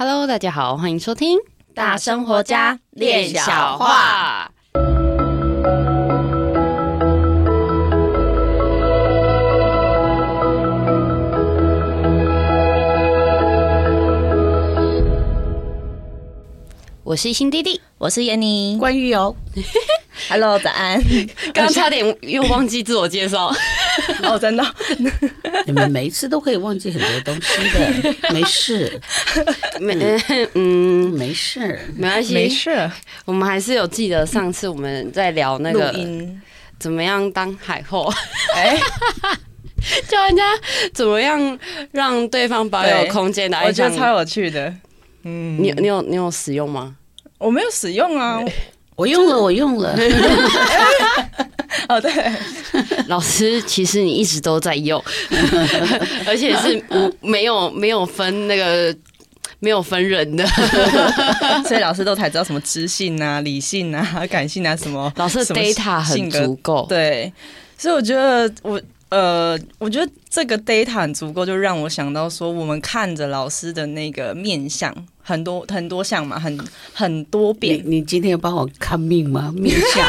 Hello，大家好，欢迎收听大生活家练小话。我是新弟弟，我是闫妮，关于哦，Hello，早安。刚刚差点又忘记自我介绍，哦，真的。你们每一次都可以忘记很多东西的，没事，没嗯，没事，没关系，没事。我们还是有记得上次我们在聊那个怎么样当海后，哎，教人家怎么样让对方保有空间的，我觉得超有趣的。嗯，你你有你有使用吗？我没有使用啊，我用了，我用了。哦，对，老师，其实你一直都在用，而且是没有没有分那个没有分人的，所以老师都才知道什么知性啊、理性啊、感性啊什么。老师的 data 很足够，对，所以我觉得我。呃，我觉得这个 data 很足够，就让我想到说，我们看着老师的那个面相，很多很多相嘛，很很多变。你，你今天要帮我看命吗？面相，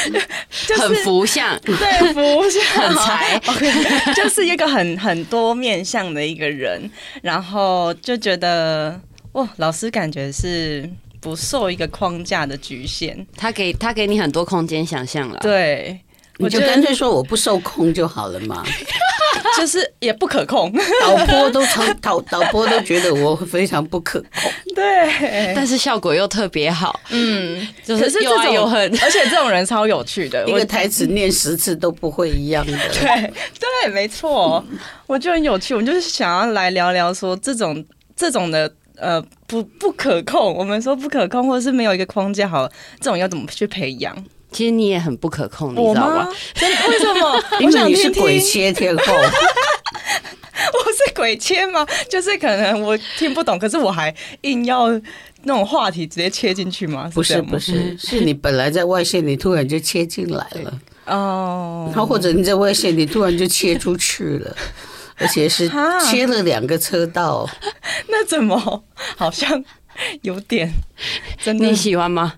就是、很福相，对，福相 很财 就是一个很很多面相的一个人，然后就觉得哇，老师感觉是不受一个框架的局限，他给他给你很多空间想象了，对。我就干脆说我不受控就好了嘛，就是也不可控，导播都超导导播都觉得我非常不可控，对，但是效果又特别好，嗯，就是又爱又恨，而且这种人超有趣的，一个台词念十次都不会一样的，对对，没错，我就很有趣，我就是想要来聊聊说这种这种的呃不不可控，我们说不可控或者是没有一个框架好，这种要怎么去培养？其实你也很不可控，你知道吗？真的？为什么？因为你是鬼切天后。我是鬼切吗？就是可能我听不懂，可是我还硬要那种话题直接切进去吗？不是不是，是你本来在外线，你突然就切进来了哦。然后或者你在外线，你突然就切出去了，而且是切了两个车道。那怎么好像？有点，真的你喜欢吗？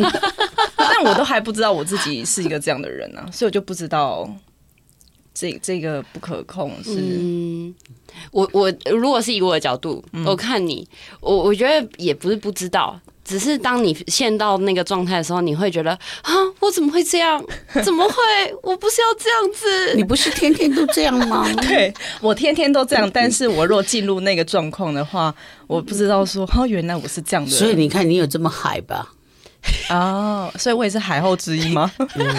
但我都还不知道我自己是一个这样的人呢、啊，所以我就不知道这这个不可控是。嗯，我我如果是以我的角度，嗯、我看你，我我觉得也不是不知道。只是当你陷到那个状态的时候，你会觉得啊，我怎么会这样？怎么会？我不是要这样子？你不是天天都这样吗？对，我天天都这样，但是我若进入那个状况的话，我不知道说哦，原来我是这样的。所以你看，你有这么海吧？哦，所以我也是海后之一吗？嗯、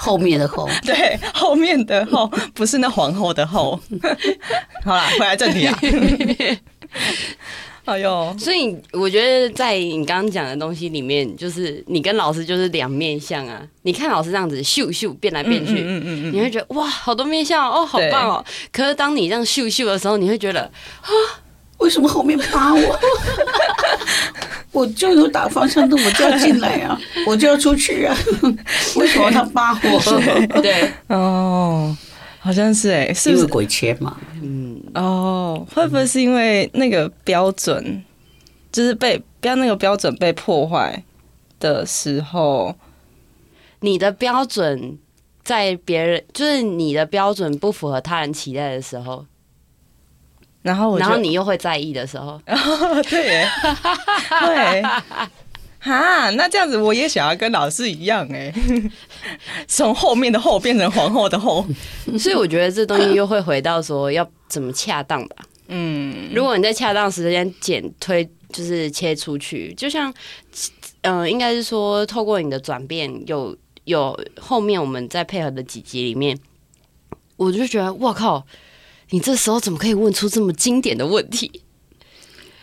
后面的后，对，后面的后，不是那皇后的后。好啦，回来正题啊。哎呦，所以我觉得在你刚刚讲的东西里面，就是你跟老师就是两面相啊。你看老师这样子咻咻变来变去，嗯嗯嗯，你会觉得哇，好多面相哦，好棒哦。可是当你这样咻咻的时候，你会觉得啊，为什么后面扒我？我就有打方向灯，我就要进来啊，我就要出去啊，为什么他扒我？对，哦。好像是哎、欸，是不是？鬼切嘛？嗯，哦，会不会是因为那个标准，就是被不要那个标准被破坏的时候，你的标准在别人就是你的标准不符合他人期待的时候，然后然后你又会在意的时候，哦、对耶，对。哈，那这样子我也想要跟老师一样哎，从后面的后变成皇后的后，所以我觉得这东西又会回到说要怎么恰当吧。嗯，如果你在恰当时间剪推，就是切出去，就像嗯、呃，应该是说透过你的转变，有有后面我们在配合的几集里面，我就觉得哇靠，你这时候怎么可以问出这么经典的问题？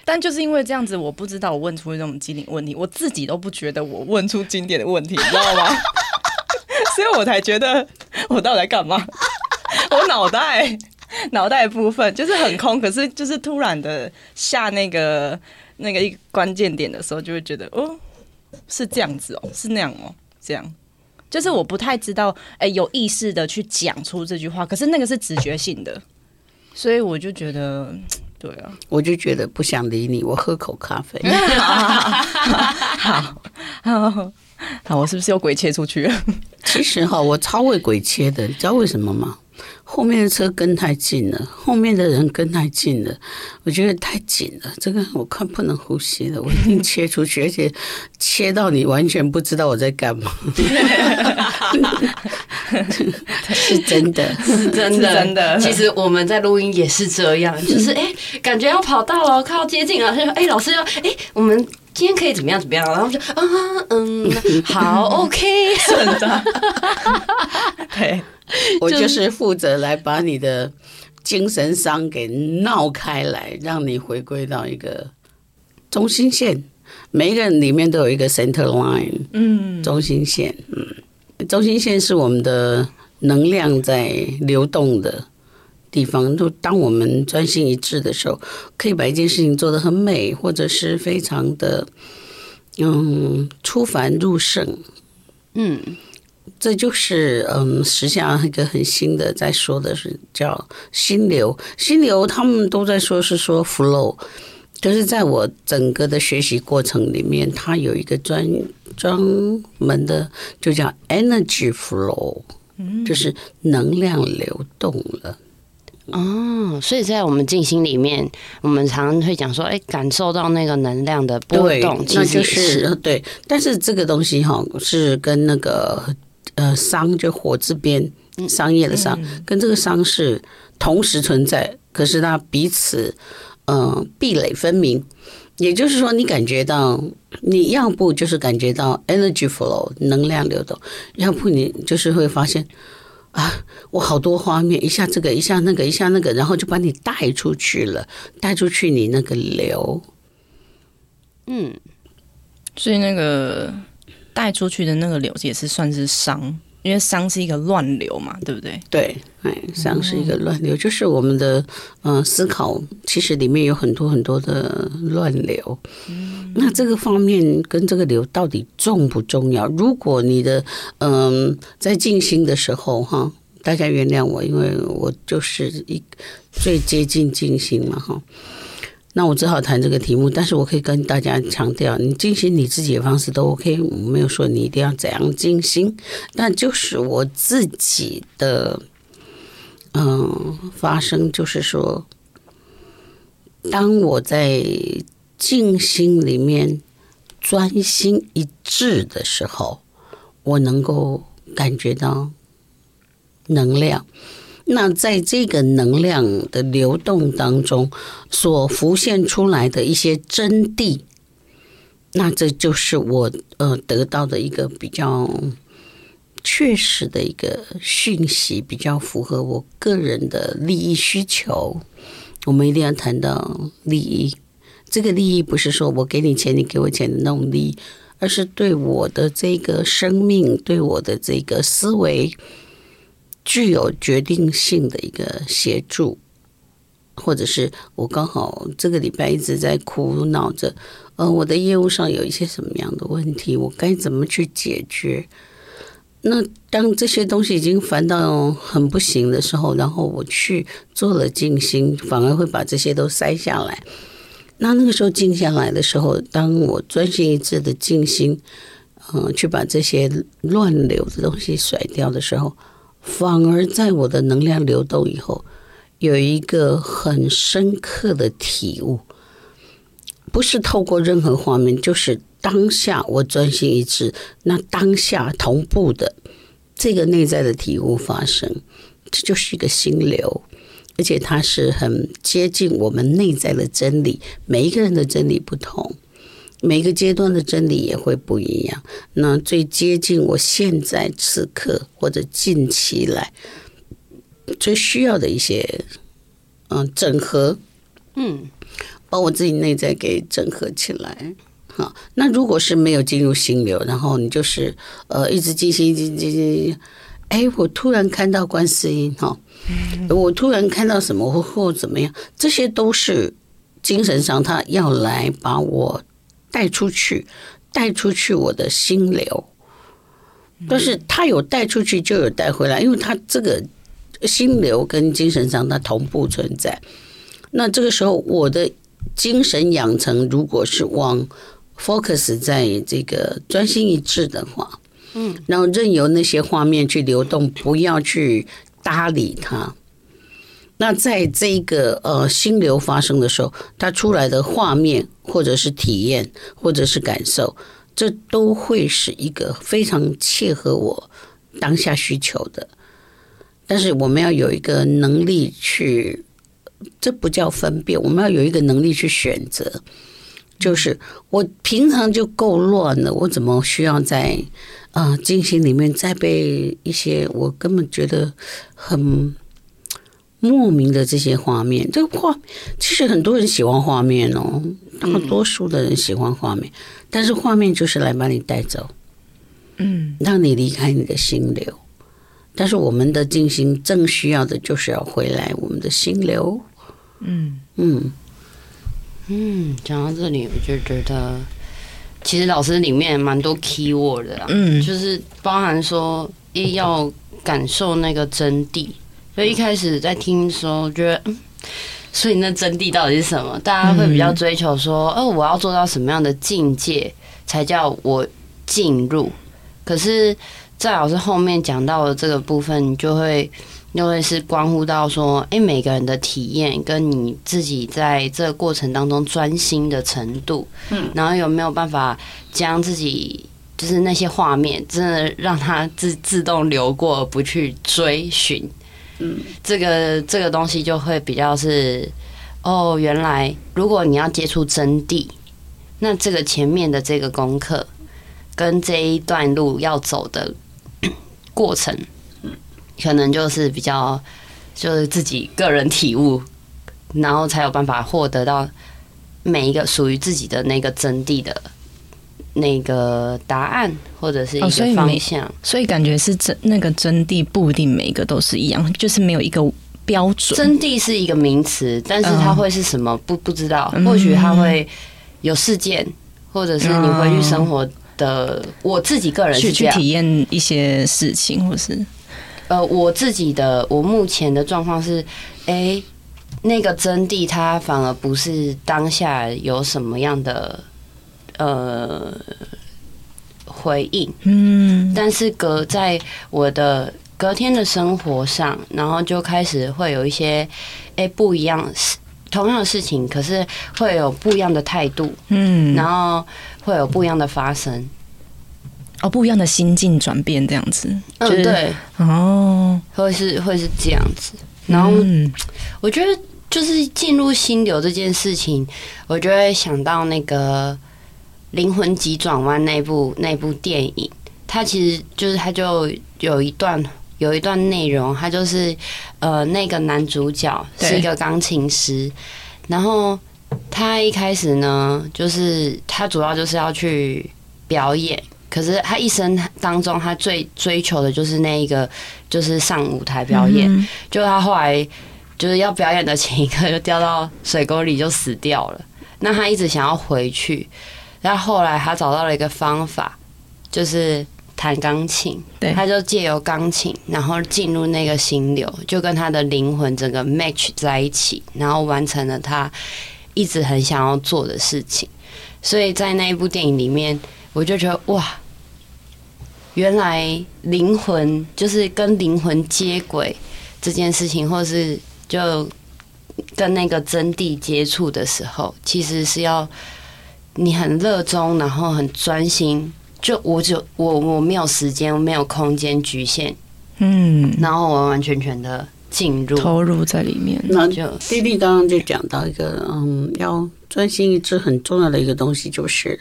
但就是因为这样子，我不知道我问出这种经典问题，我自己都不觉得我问出经典的问题，你知道吗？所以我才觉得我到底在干嘛？我脑袋 脑袋部分就是很空，可是就是突然的下那个那个一关键点的时候，就会觉得哦，是这样子哦，是那样哦，这样就是我不太知道，哎，有意识的去讲出这句话，可是那个是直觉性的，所以我就觉得。对啊，我就觉得不想理你，我喝口咖啡。好好好，我是不是又鬼切出去了？其实哈，我超会鬼切的，你知道为什么吗？后面的车跟太近了，后面的人跟太近了，我觉得太紧了，这个我看不能呼吸了，我一定切出去，而且切到你完全不知道我在干嘛，是真的，是真的，真的。其实我们在录音也是这样，就是哎、欸，感觉要跑到了，快要接近了，就说哎，老师要哎，我们今天可以怎么样怎么样？然后就啊嗯，好，OK，真的，对。我就是负责来把你的精神伤给闹开来，让你回归到一个中心线。每一个人里面都有一个 center line，嗯，中心线，嗯，中心线是我们的能量在流动的地方。就当我们专心一致的时候，可以把一件事情做得很美，或者是非常的，嗯，出凡入圣，嗯。这就是嗯，实际上一个很新的在说的是叫心流，心流他们都在说是说 flow，就是在我整个的学习过程里面，它有一个专专门的就叫 energy flow，就是能量流动了。哦，所以在我们静心里面，我们常常会讲说，哎，感受到那个能量的波动，那就是对。但是这个东西哈，是跟那个。呃，商就火字边，商业的商，跟这个商是同时存在，可是它彼此，嗯、呃，壁垒分明。也就是说，你感觉到，你要不就是感觉到 energy flow 能量流动，要不你就是会发现，啊，我好多画面，一下这个，一下那个，一下那个，然后就把你带出去了，带出去你那个流，嗯，所以那个。带出去的那个流也是算是伤，因为伤是一个乱流嘛，对不对？对，哎，伤是一个乱流，就是我们的嗯、呃、思考，其实里面有很多很多的乱流。嗯，那这个方面跟这个流到底重不重要？如果你的嗯、呃、在静心的时候哈，大家原谅我，因为我就是一最接近静心嘛哈。那我只好谈这个题目，但是我可以跟大家强调，你进行你自己的方式都 OK，我没有说你一定要怎样进行，但就是我自己的，嗯，发生就是说，当我在静心里面专心一致的时候，我能够感觉到能量。那在这个能量的流动当中，所浮现出来的一些真谛，那这就是我呃得到的一个比较确实的一个讯息，比较符合我个人的利益需求。我们一定要谈到利益，这个利益不是说我给你钱，你给我钱的那种利益，而是对我的这个生命，对我的这个思维。具有决定性的一个协助，或者是我刚好这个礼拜一直在苦恼着，呃，我的业务上有一些什么样的问题，我该怎么去解决？那当这些东西已经烦到很不行的时候，然后我去做了静心，反而会把这些都塞下来。那那个时候静下来的时候，当我专心一致的静心，嗯、呃，去把这些乱流的东西甩掉的时候。反而在我的能量流动以后，有一个很深刻的体悟，不是透过任何画面，就是当下我专心一致，那当下同步的这个内在的体悟发生，这就是一个心流，而且它是很接近我们内在的真理。每一个人的真理不同。每个阶段的真理也会不一样。那最接近我现在此刻或者近期来最需要的一些，嗯，整合，嗯，把我自己内在给整合起来。好，那如果是没有进入心流，然后你就是呃一直进行进行进行，哎，我突然看到观世音哈，我突然看到什么或或怎么样，这些都是精神上他要来把我。带出去，带出去我的心流，但是他有带出去就有带回来，因为他这个心流跟精神上它同步存在。那这个时候，我的精神养成如果是往 focus 在这个专心一致的话，嗯，然后任由那些画面去流动，不要去搭理它。那在这个呃心流发生的时候，它出来的画面或者是体验或者是感受，这都会是一个非常切合我当下需求的。但是我们要有一个能力去，这不叫分辨，我们要有一个能力去选择。就是我平常就够乱了，我怎么需要在啊静心里面再被一些我根本觉得很。莫名的这些画面，这个画其实很多人喜欢画面哦，大多数的人喜欢画面，但是画面就是来把你带走，嗯，让你离开你的心流。但是我们的静心正需要的就是要回来我们的心流，嗯嗯嗯。讲到这里，我就觉得其实老师里面蛮多 key word 的啦，嗯，就是包含说一要感受那个真谛。所以一开始在听的时候，觉得，嗯，所以那真谛到底是什么？大家会比较追求说，哦，我要做到什么样的境界才叫我进入？可是在老师后面讲到的这个部分，就会又会是关乎到说，诶，每个人的体验跟你自己在这个过程当中专心的程度，嗯，然后有没有办法将自己就是那些画面，真的让它自自动流过，而不去追寻。这个这个东西就会比较是哦，原来如果你要接触真谛，那这个前面的这个功课跟这一段路要走的过程，可能就是比较就是自己个人体悟，然后才有办法获得到每一个属于自己的那个真谛的。那个答案或者是一个方向，哦、所，所以感觉是真那个真谛不一定每一个都是一样，就是没有一个标准。真谛是一个名词，但是它会是什么不不知道。或许它会有事件，或者是你回去生活的。我自己个人是去体验一些事情，或是呃，我自己的我目前的状况是，哎，那个真谛它反而不是当下有什么样的。呃，回应，嗯，但是隔在我的隔天的生活上，然后就开始会有一些，哎，不一样，同样的事情，可是会有不一样的态度，嗯，然后会有不一样的发生，哦，不一样的心境转变这样子，嗯，对，哦，会是会是这样子，然后我觉得就是进入心流这件事情，我就会想到那个。灵魂急转弯那部那部电影，它其实就是它就有一段有一段内容，它就是呃那个男主角是一个钢琴师，然后他一开始呢，就是他主要就是要去表演，可是他一生当中他最追求的就是那一个就是上舞台表演，就他后来就是要表演的前一刻就掉到水沟里就死掉了，那他一直想要回去。然后后来他找到了一个方法，就是弹钢琴。对，他就借由钢琴，然后进入那个心流，就跟他的灵魂整个 match 在一起，然后完成了他一直很想要做的事情。所以在那一部电影里面，我就觉得哇，原来灵魂就是跟灵魂接轨这件事情，或是就跟那个真谛接触的时候，其实是要。你很热衷，然后很专心，就我就我我没有时间，我没有空间局限，嗯，然后完完全全的进入投入在里面。那就弟弟刚刚就讲到一个，嗯，要专心一致很重要的一个东西，就是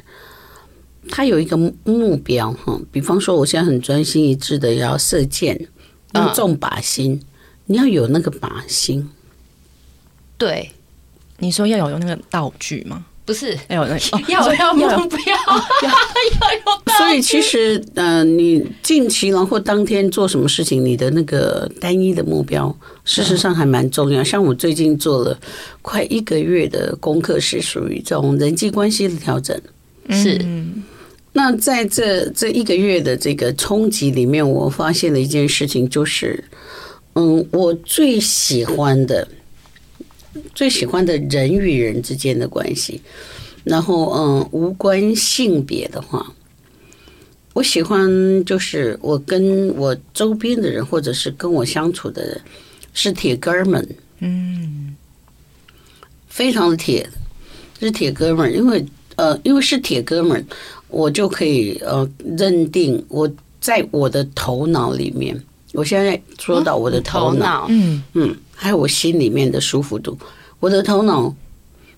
他有一个目标哈。比方说，我现在很专心一致的要射箭，要中靶心，嗯，你要有那个靶心。对，你说要有用那个道具吗？不是，哎呦，要要要不要？要有。所以其实，呃，你近期然后当天做什么事情，你的那个单一的目标，事实上还蛮重要。像我最近做了快一个月的功课，是属于这种人际关系的调整。是。那在这这一个月的这个冲击里面，我发现了一件事情，就是，嗯，我最喜欢的。最喜欢的人与人之间的关系。然后，嗯，无关性别的话，我喜欢就是我跟我周边的人，或者是跟我相处的人，是铁哥们，嗯，非常的铁，是铁哥们，因为呃，因为是铁哥们，我就可以呃认定我在我的头脑里面，我现在说到我的头脑，嗯。嗯，还有我心里面的舒服度，我的头脑。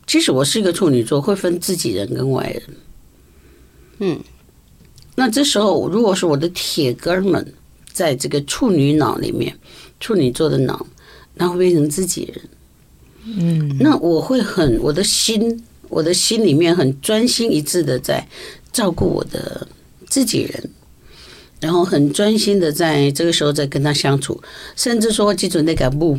其实我是一个处女座，会分自己人跟外人。嗯，那这时候如果是我的铁哥们在这个处女脑里面，处女座的脑，那会变成自己人。嗯，那我会很我的心，我的心里面很专心一致的在照顾我的自己人，然后很专心的在这个时候在跟他相处，甚至说记住那个不。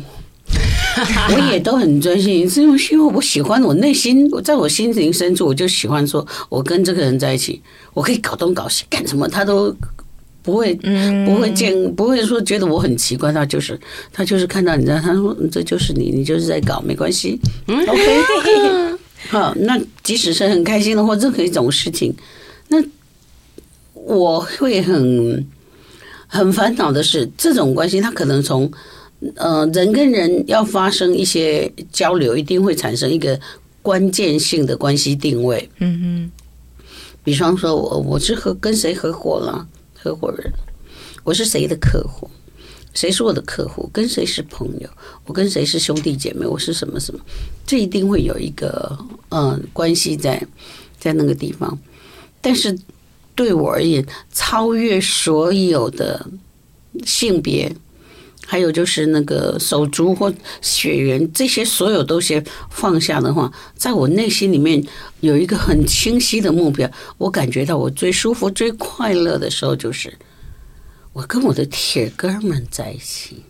我也都很专心，是因为我喜欢我内心，我在我心灵深处，我就喜欢说，我跟这个人在一起，我可以搞东搞西干什么，他都不会，不会见，不会说觉得我很奇怪，他就是他就是看到你知道，他说这就是你，你就是在搞，没关系，OK，好，那即使是很开心的或任何一种事情，那我会很很烦恼的是这种关系，他可能从。呃，人跟人要发生一些交流，一定会产生一个关键性的关系定位。嗯哼，比方说我我是和跟谁合伙了，合伙人，我是谁的客户，谁是我的客户，跟谁是朋友，我跟谁是兄弟姐妹，我是什么什么，这一定会有一个呃关系在在那个地方。但是对我而言，超越所有的性别。还有就是那个手足或血缘这些所有东西放下的话，在我内心里面有一个很清晰的目标。我感觉到我最舒服、最快乐的时候，就是我跟我的铁哥们在一起。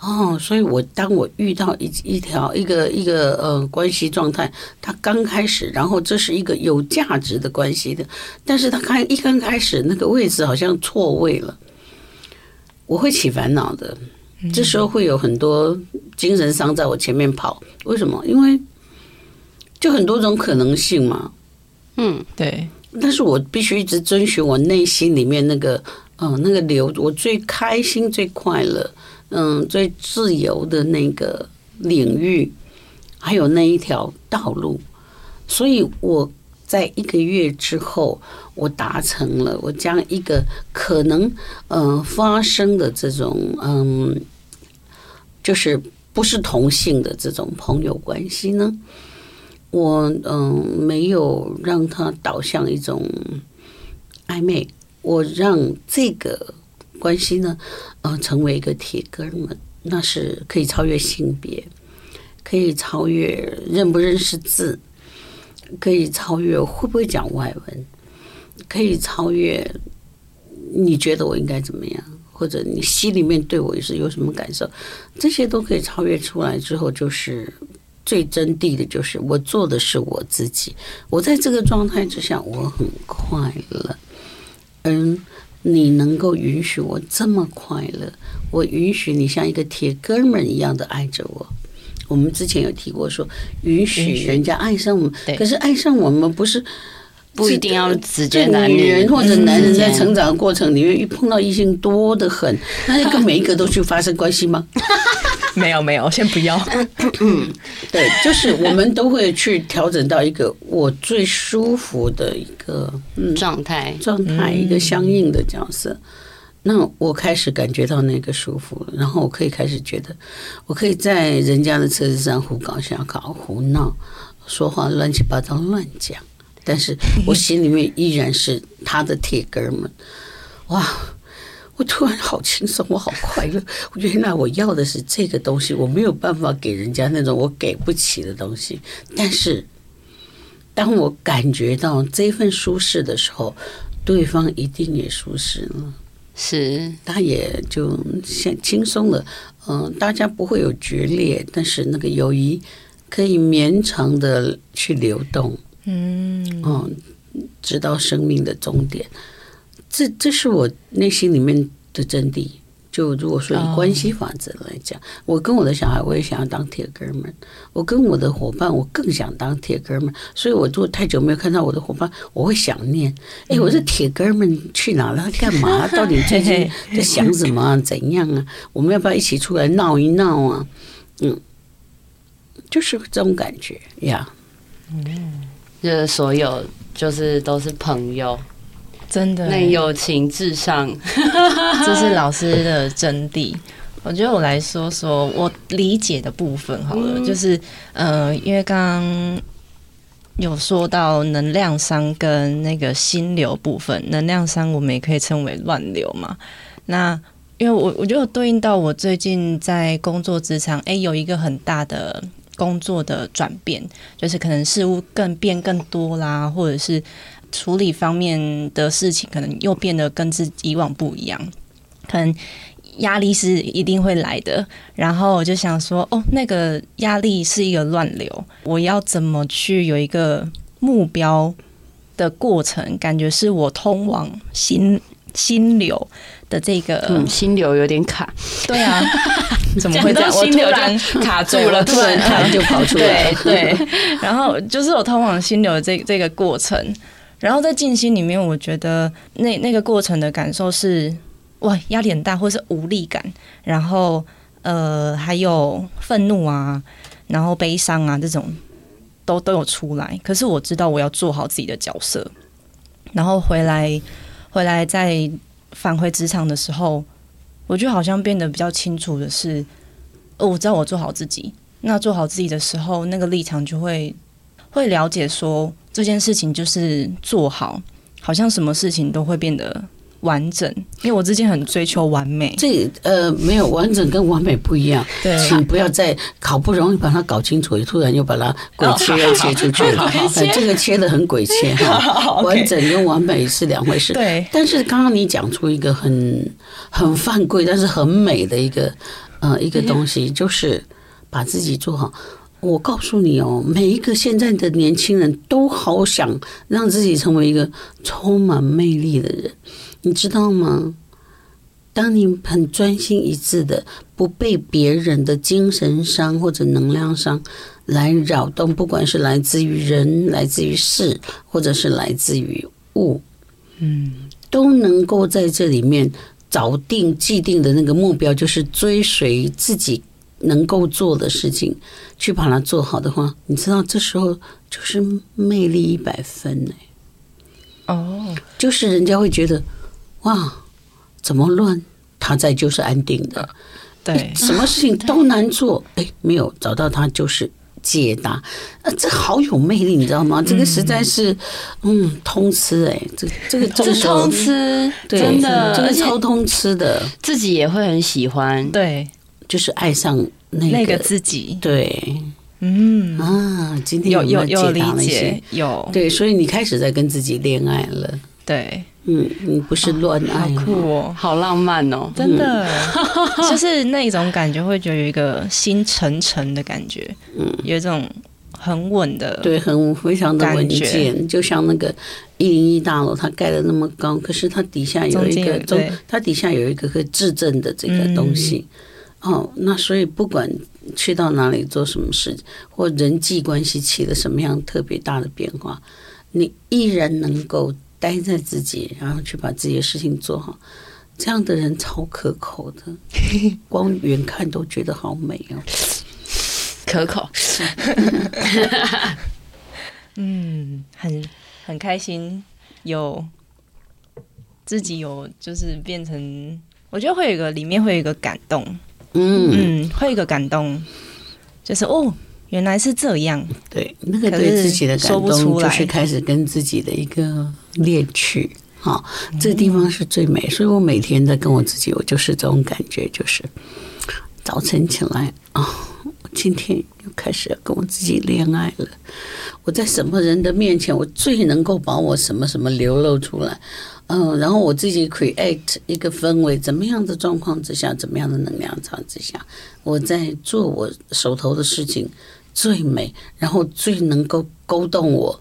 哦，所以我当我遇到一一条一个一个呃关系状态，它刚开始，然后这是一个有价值的关系的，但是它开一刚开始那个位置好像错位了。我会起烦恼的，这时候会有很多精神伤在我前面跑。为什么？因为就很多种可能性嘛。嗯，对。但是我必须一直遵循我内心里面那个，嗯，那个流，我最开心、最快乐，嗯，最自由的那个领域，还有那一条道路。所以我。在一个月之后，我达成了，我将一个可能嗯、呃、发生的这种嗯，就是不是同性的这种朋友关系呢，我嗯没有让它导向一种暧昧，我让这个关系呢，呃，成为一个铁哥们，那是可以超越性别，可以超越认不认识字。可以超越会不会讲外文，可以超越你觉得我应该怎么样，或者你心里面对我是有什么感受，这些都可以超越出来之后，就是最真谛的，就是我做的是我自己。我在这个状态之下，我很快乐。嗯，你能够允许我这么快乐，我允许你像一个铁哥们一样的爱着我。我们之前有提过说，允许人家爱上我们，可是爱上我们不是不一定要直接男女人或者男人在成长的过程里面，一碰到异性多得很，那就跟每一个都去发生关系吗？没有没有，先不要。嗯，对，就是我们都会去调整到一个我最舒服的一个状态状态，一个相应的角色。那我开始感觉到那个舒服了，然后我可以开始觉得，我可以在人家的车子上胡搞瞎搞、胡闹、说话乱七八糟乱讲，但是我 心里面依然是他的铁哥们。哇！我突然好轻松，我好快乐。原来我要的是这个东西，我没有办法给人家那种我给不起的东西。但是当我感觉到这份舒适的时候，对方一定也舒适了。是，他也就先轻松了，嗯，大家不会有决裂，但是那个友谊可以绵长的去流动，嗯，嗯，直到生命的终点，这这是我内心里面的真谛。就如果说以关系法则来讲，我跟我的小孩，我也想要当铁哥们；我跟我的伙伴，我更想当铁哥们。所以，我如果太久没有看到我的伙伴，我会想念。哎，我这铁哥们去哪了？干嘛？到底最近在 想什么？怎样啊？我们要不要一起出来闹一闹啊？嗯，就是这种感觉呀。嗯，就是所有，就是都是朋友。真的，那友情至上，这是老师的真谛。我觉得我来说说我理解的部分好了，嗯、就是呃，因为刚刚有说到能量商跟那个心流部分，能量商我们也可以称为乱流嘛。那因为我我觉得对应到我最近在工作职场，哎，有一个很大的工作的转变，就是可能事物更变更多啦，或者是。处理方面的事情，可能又变得跟自以往不一样，可能压力是一定会来的。然后我就想说，哦，那个压力是一个乱流，我要怎么去有一个目标的过程？感觉是我通往心心流的这个，嗯，心流有点卡。对啊，怎么会这样？我突然卡住了，突然突然就跑出来。对对，然后就是我通往心流的这这个过程。然后在静心里面，我觉得那那个过程的感受是，哇，压力很大，或是无力感，然后呃，还有愤怒啊，然后悲伤啊，这种都都有出来。可是我知道我要做好自己的角色，然后回来回来再返回职场的时候，我就好像变得比较清楚的是，哦，我知道我做好自己。那做好自己的时候，那个立场就会会了解说。这件事情就是做好，好像什么事情都会变得完整。因为我之前很追求完美，这呃没有完整跟完美不一样。对，请不要再好不容易把它搞清楚，突然又把它鬼切又切出去 了。呃，这个切的很鬼切哈，完整跟完美是两回事。对，但是刚刚你讲出一个很很犯规，但是很美的一个呃一个东西，就是把自己做好。我告诉你哦，每一个现在的年轻人都好想让自己成为一个充满魅力的人，你知道吗？当你很专心一致的，不被别人的精神伤或者能量伤来扰动，不管是来自于人、来自于事，或者是来自于物，嗯，都能够在这里面找定既定的那个目标，就是追随自己。能够做的事情，去把它做好的话，你知道，这时候就是魅力一百分呢。哦，就是人家会觉得，哇，怎么乱？他在就是安定的，对，什么事情都难做，哎，没有找到他就是解答，啊，这好有魅力，你知道吗？这个实在是，嗯，通吃哎，这这个 这个通吃，真的，这个超通吃的，自己也会很喜欢，对。就是爱上那个，那个自己，对，嗯。啊，今天有有有理解，有。对，所以你开始在跟自己恋爱了，对，嗯，你不是乱爱，好酷哦，好浪漫哦，真的，就是那种感觉，会觉得有一个心沉沉的感觉，嗯，有一种很稳的，对，很非常的稳健，就像那个一零一大楼，它盖的那么高，可是它底下有一个中，它底下有一个可以质证的这个东西。哦，那所以不管去到哪里做什么事，或人际关系起了什么样特别大的变化，你依然能够待在自己，然后去把自己的事情做好，这样的人超可口的，光远看都觉得好美哦，可口。嗯，很很开心，有自己有就是变成，我觉得会有一个里面会有一个感动。嗯嗯，会有一个感动，就是哦，原来是这样。对，那个对自己的感动，就是开始跟自己的一个恋曲。好，这个地方是最美，所以我每天在跟我自己，我就是这种感觉，就是早晨起来啊，我今天又开始要跟我自己恋爱了。我在什么人的面前，我最能够把我什么什么流露出来？嗯，然后我自己 create 一个氛围，怎么样的状况之下，怎么样的能量场之下，我在做我手头的事情最美，然后最能够勾动我，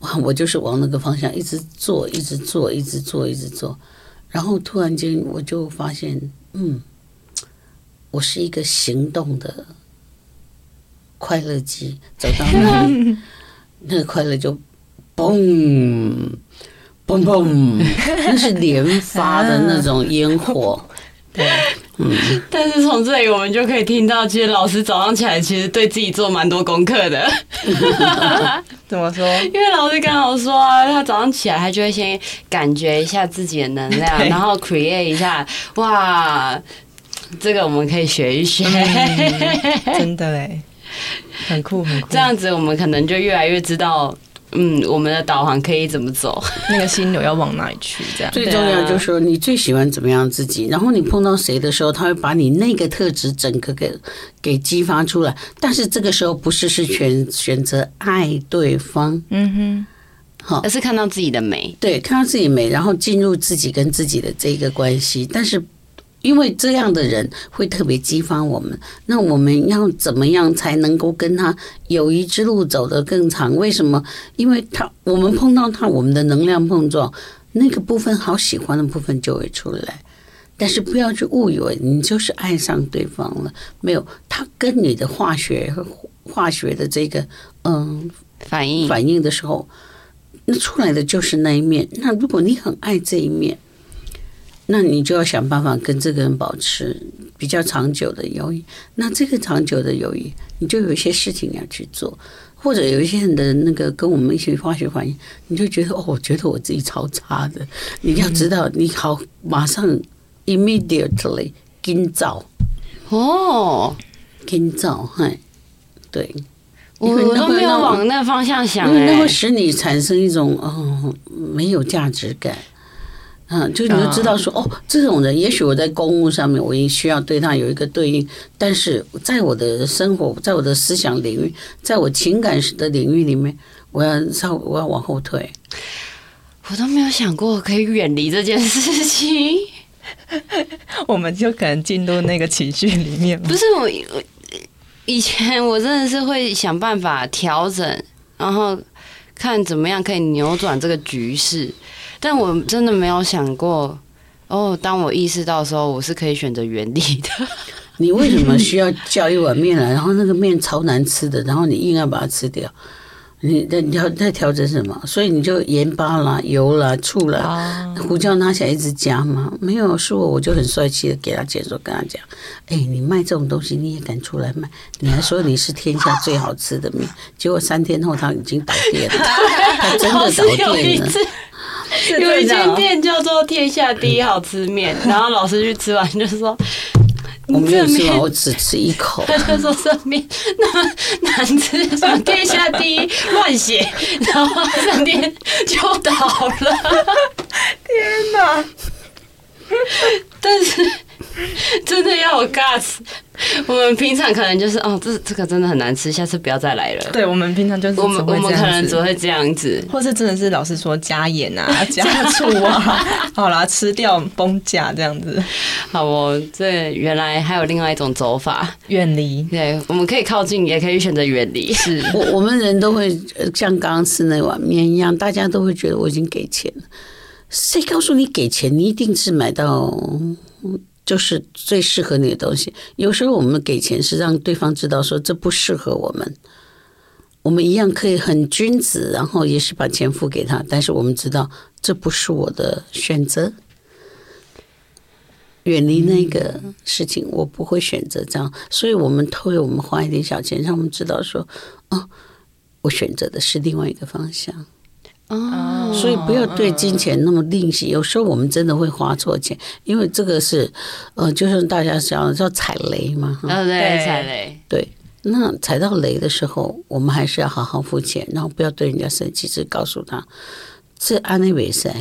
哇，我就是往那个方向一直做，一直做，一直做，一直做，然后突然间我就发现，嗯，我是一个行动的快乐机，走到那里，那个快乐就嘣嘣嘣，那是连发的那种烟火。对，嗯。但是从这里我们就可以听到，其实老师早上起来其实对自己做蛮多功课的。怎么说？因为老师刚刚说啊，他早上起来他就会先感觉一下自己的能量，然后 create 一下，哇。这个我们可以学一学，嗯、真的嘞，很酷很酷。这样子我们可能就越来越知道，嗯，我们的导航可以怎么走，那个心流要往哪里去。这样最重要就是说，你最喜欢怎么样自己，然后你碰到谁的时候，他会把你那个特质整个给给激发出来。但是这个时候不是是选选择爱对方，嗯哼，好，而是看到自己的美，对，看到自己美，然后进入自己跟自己的这个关系，但是。因为这样的人会特别激发我们，那我们要怎么样才能够跟他友谊之路走得更长？为什么？因为他我们碰到他，我们的能量碰撞，那个部分好喜欢的部分就会出来。但是不要去误以为你就是爱上对方了，没有，他跟你的化学化学的这个嗯反应反应的时候，那出来的就是那一面。那如果你很爱这一面。那你就要想办法跟这个人保持比较长久的友谊。那这个长久的友谊，你就有一些事情要去做，或者有一些人的那个跟我们一起化学反应，你就觉得哦，我觉得我自己超差的。你要知道，你好，马上 immediately 跟造哦，跟造，嗨，对，我都没有往那方向想，因为那会使你产生一种哦没有价值感。嗯，就你就知道说哦，这种人也许我在公务上面我也需要对他有一个对应，但是在我的生活，在我的思想领域，在我情感的领域里面，我要稍微我要往后退。我都没有想过可以远离这件事情，我们就可能进入那个情绪里面。不是我，以前我真的是会想办法调整，然后看怎么样可以扭转这个局势。但我真的没有想过，哦，当我意识到的时候，我是可以选择原地的。你为什么需要叫一碗面来，然后那个面超难吃的，然后你硬要把它吃掉？你在你要在调整什么？所以你就盐巴啦、油啦、醋啦、胡椒拿起来一直加嘛？没有，是我我就很帅气的给他解说，跟他讲：哎，你卖这种东西你也敢出来卖？你还说你是天下最好吃的面，结果三天后他已经倒店了，他真的倒店了。有一间店叫做“天下第一好吃面”，然后老师去吃完就说：“我没有吃完，我只吃一口。”他就说：“上面那么难吃，什么天下第一乱写，然后上天就倒了。”天哪！但是 真的要有 guts。我们平常可能就是哦，这这个真的很难吃，下次不要再来了。对，我们平常就是我们我们可能只会这样子，或是真的是老师说加盐啊、加醋啊，好啦，吃掉崩架这样子。好哦，这原来还有另外一种走法，远离。对，我们可以靠近，也可以选择远离。是我我们人都会像刚刚吃那碗面一样，大家都会觉得我已经给钱了。谁告诉你给钱，你一定是买到？就是最适合你的东西。有时候我们给钱是让对方知道说这不适合我们，我们一样可以很君子，然后也是把钱付给他。但是我们知道这不是我的选择，远离那个事情，我不会选择这样。所以我们偷了我们花一点小钱，让我们知道说，哦，我选择的是另外一个方向。哦，所以不要对金钱那么吝惜。有时候我们真的会花错钱，因为这个是，呃，就像大家想叫踩雷嘛。对对，踩雷。对，那踩到雷的时候，我们还是要好好付钱，然后不要对人家生气，只告诉他，这安利比赛。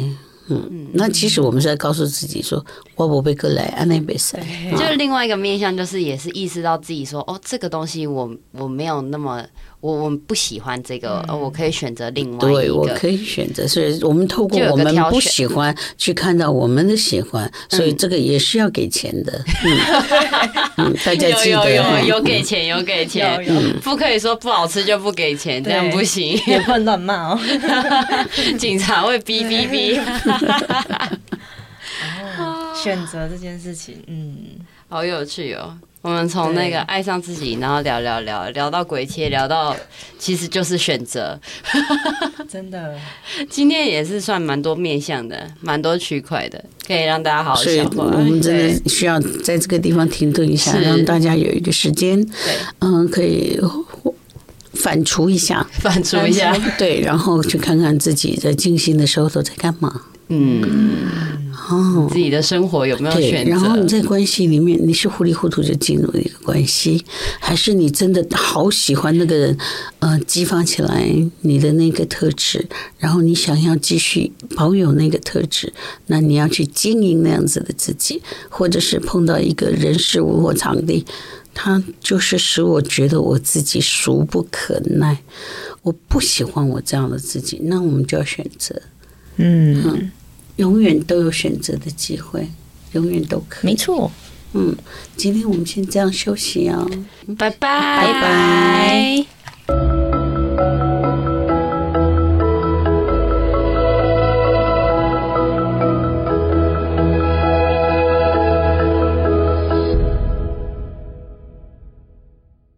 嗯，那其实我们是在告诉自己说，我不被割来安内比赛。就是另外一个面向，就是也是意识到自己说，哦，这个东西我我没有那么。我我们不喜欢这个，嗯、我可以选择另外一个。对，我可以选择，所以我们透过我们不喜欢去看到我们的喜欢，所以这个也是要给钱的。嗯，大家记得有有有有给钱有给钱，不可以说不好吃就不给钱，这样不行，也不能乱骂哦。警察会哔哔哔。选择这件事情，嗯，好有趣哦。我们从那个爱上自己，然后聊聊聊聊到鬼切，聊到其实就是选择。真的，今天也是算蛮多面向的，蛮多区块的，可以让大家好好消化。我们真的需要在这个地方停顿一下，让大家有一个时间，对，嗯，可以反刍一下，反刍一下，对，然后去看看自己在静心的时候都在干嘛。嗯。哦，自己的生活有没有选择？然后你在关系里面，你是糊里糊涂就进入了一个关系，还是你真的好喜欢那个人？呃，激发起来你的那个特质，然后你想要继续保有那个特质，那你要去经营那样子的自己，或者是碰到一个人事物或场地，他就是使我觉得我自己俗不可耐，我不喜欢我这样的自己，那我们就要选择，嗯。嗯永远都有选择的机会，永远都可以。没错，嗯，今天我们先这样休息哦，拜拜，拜拜。